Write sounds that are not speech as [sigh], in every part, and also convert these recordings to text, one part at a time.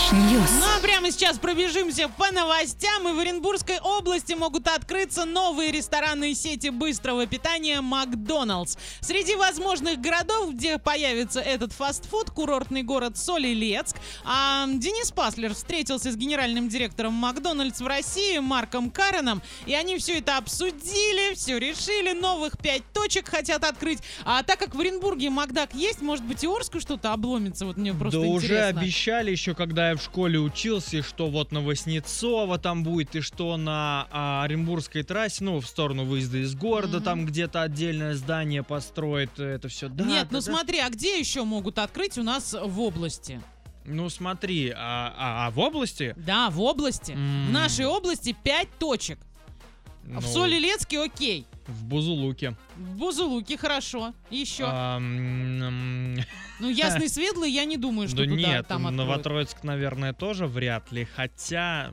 Fresh News. Сейчас пробежимся по новостям. И в Оренбургской области могут открыться новые ресторанные сети быстрого питания «Макдоналдс». Среди возможных городов, где появится этот фастфуд, курортный город Соль-Илецк. А Денис Паслер встретился с генеральным директором «Макдональдс» в России Марком Кареном. И они все это обсудили, все решили. Новых пять точек хотят открыть. А так как в Оренбурге Макдак есть, может быть и Орску что-то обломится. Вот мне просто да уже интересно. обещали еще, когда я в школе учился, что вот на Воснецова там будет, и что на а, Оренбургской трассе, ну, в сторону выезда из города, Мгм. там где-то отдельное здание построит, это все. Да, Нет, да, ну да. смотри, а где еще могут открыть у нас в области? Ну смотри, а, а- а в области? Да, в области. В М, нашей области 5 точек. ну, В Солилецке окей. В Бузулуке. В Бузулуке хорошо. Еще. Ну, ясный [laughs] светлый, я не думаю, что Да туда нет, там откроют. Новотроицк, наверное, тоже вряд ли, хотя...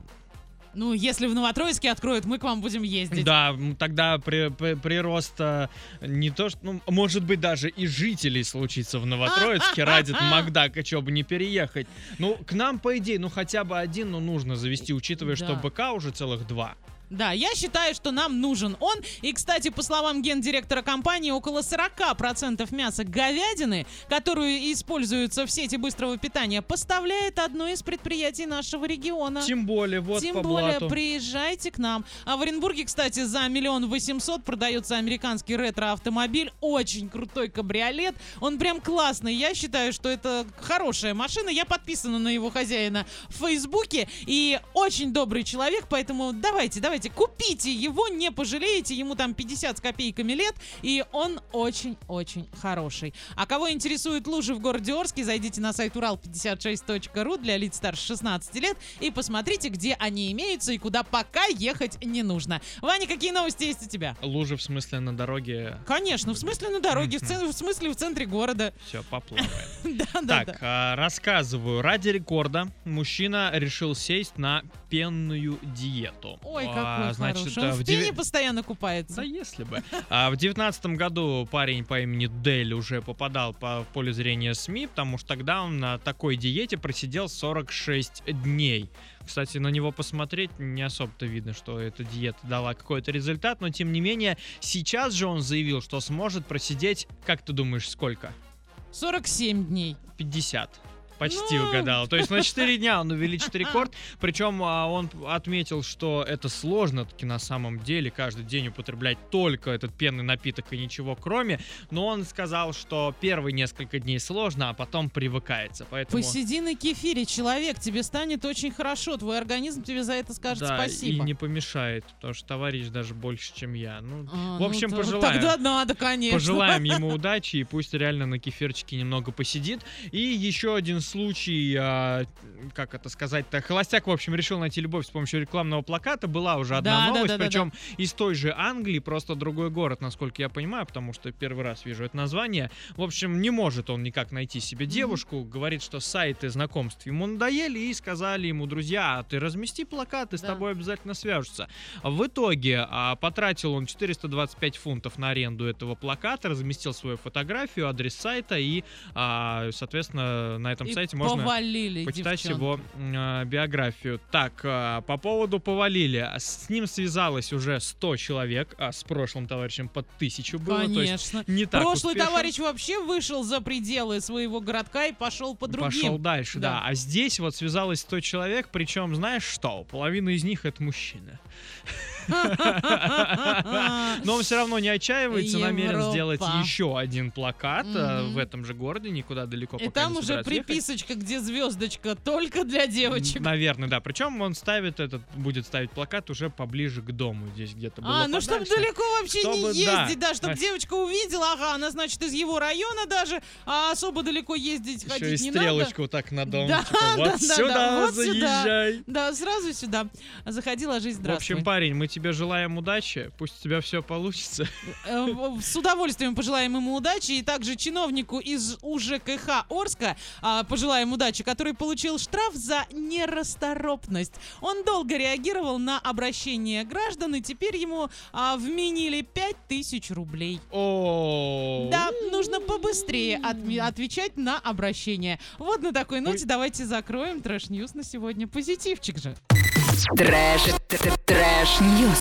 Ну, если в Новотроицке откроют, мы к вам будем ездить. Да, тогда при- при- прирост а, не то, что, ну, может быть, даже и жителей случится в Новотроицке [laughs] ради Макдака, что бы не переехать. Ну, к нам, по идее, ну, хотя бы один, ну, нужно завести, учитывая, что. БК уже целых два. Да, я считаю, что нам нужен он. И, кстати, по словам гендиректора компании, около 40% мяса говядины, которую используется в сети быстрого питания, поставляет одно из предприятий нашего региона. Тем более, вот Тем по более, блату. приезжайте к нам. А в Оренбурге, кстати, за миллион восемьсот продается американский ретро-автомобиль. Очень крутой кабриолет. Он прям классный. Я считаю, что это хорошая машина. Я подписана на его хозяина в Фейсбуке. И очень добрый человек, поэтому давайте, давайте, купите его, не пожалеете. Ему там 50 с копейками лет, и он очень-очень хороший. А кого интересуют лужи в городе Орске, зайдите на сайт урал56.ру для лиц старше 16 лет и посмотрите, где они имеются и куда пока ехать не нужно. Ваня, какие новости есть у тебя? Лужи, в смысле, на дороге, Конечно, в смысле на дороге, в, в смысле в центре города. все, поплавает. [laughs] Да, да, Так, а, рассказываю. Ради рекорда мужчина решил сесть на пенную диету. Ой, А, значит, хороший. Он а, в в девя- пене постоянно купается. Да если бы. А в девятнадцатом году парень по имени Дель уже попадал по, в поле зрения СМИ, потому что тогда он на такой диете просидел 46 дней. Кстати, на него посмотреть не особо-то видно, что эта диета дала какой-то результат, но тем не менее, сейчас же он заявил, что сможет просидеть, как ты думаешь, сколько? 47 дней. 50. Почти Ну. угадал. То есть на 4 дня он увеличит [laughs] рекорд. Причем а, он отметил, что это сложно таки на самом деле каждый день употреблять только этот пенный напиток и ничего кроме. Но он сказал, что первые несколько дней сложно, а потом привыкается. Поэтому... Посиди на кефире, человек, тебе станет очень хорошо. Твой организм тебе за это скажет да, спасибо. и не помешает, потому что товарищ даже больше, чем я. Ну, А, в общем, то- пожелаем. Тогда надо, конечно. Пожелаем ему [laughs] удачи и пусть реально на кефирчике немного посидит. И еще один случай, а, как это сказать-то, холостяк, в общем, решил найти любовь с помощью рекламного плаката. Была уже одна Да, да, новость, да, да, причем из той же Англии, просто другой город, насколько я понимаю, потому что первый раз вижу это название. В общем, не может он никак найти себе девушку. Говорит, что сайты знакомств ему надоели и сказали ему, друзья, а ты размести плакат, и с Да. тобой обязательно свяжутся. В итоге а, потратил он 425 фунтов на аренду этого плаката, разместил свою фотографию, адрес сайта и, а, соответственно, на этом И сайте можно повалили почитать девчонки. его а, биографию. Так, а, по поводу повалили. С ним связалось уже 100 человек, а с прошлым товарищем под тысячу было. Конечно. не так Прошлый успешен. товарищ вообще вышел за пределы своего городка и пошел по другим. Пошел дальше, да. Да. А здесь вот связалось 100 человек, причем, знаешь что, половина из них это мужчины. [laughs] Но он все равно не отчаивается, намерен сделать еще один плакат э, в этом же городе, никуда далеко И там уже приписочка, где звездочка только для девочек. Наверное, да. Причем он ставит этот, будет ставить плакат уже поближе к дому, здесь где-то А, ну чтобы далеко вообще не ездить, да, чтобы А- девочка увидела, ага, она значит из его района даже, а особо далеко ездить ходить не стрелочку вот так на дом. Типа, [laughs] вот да, сюда заезжай. надо. Да, сразу сюда. Заходила жизнь, В здравствуй. общем, парень, мы тебе тебе желаем удачи, пусть у тебя все получится. Э, С удовольствием пожелаем ему удачи. И также чиновнику из УЖКХ Орска а, пожелаем удачи, который получил штраф за нерасторопность. Он долго реагировал на обращение граждан, и теперь ему а, вменили 5000 рублей. О, Да, нужно побыстрее отвечать на обращение. Вот на такой ноте давайте закроем trash news на сегодня. Позитивчик же. Трэш, т- т- trash, news.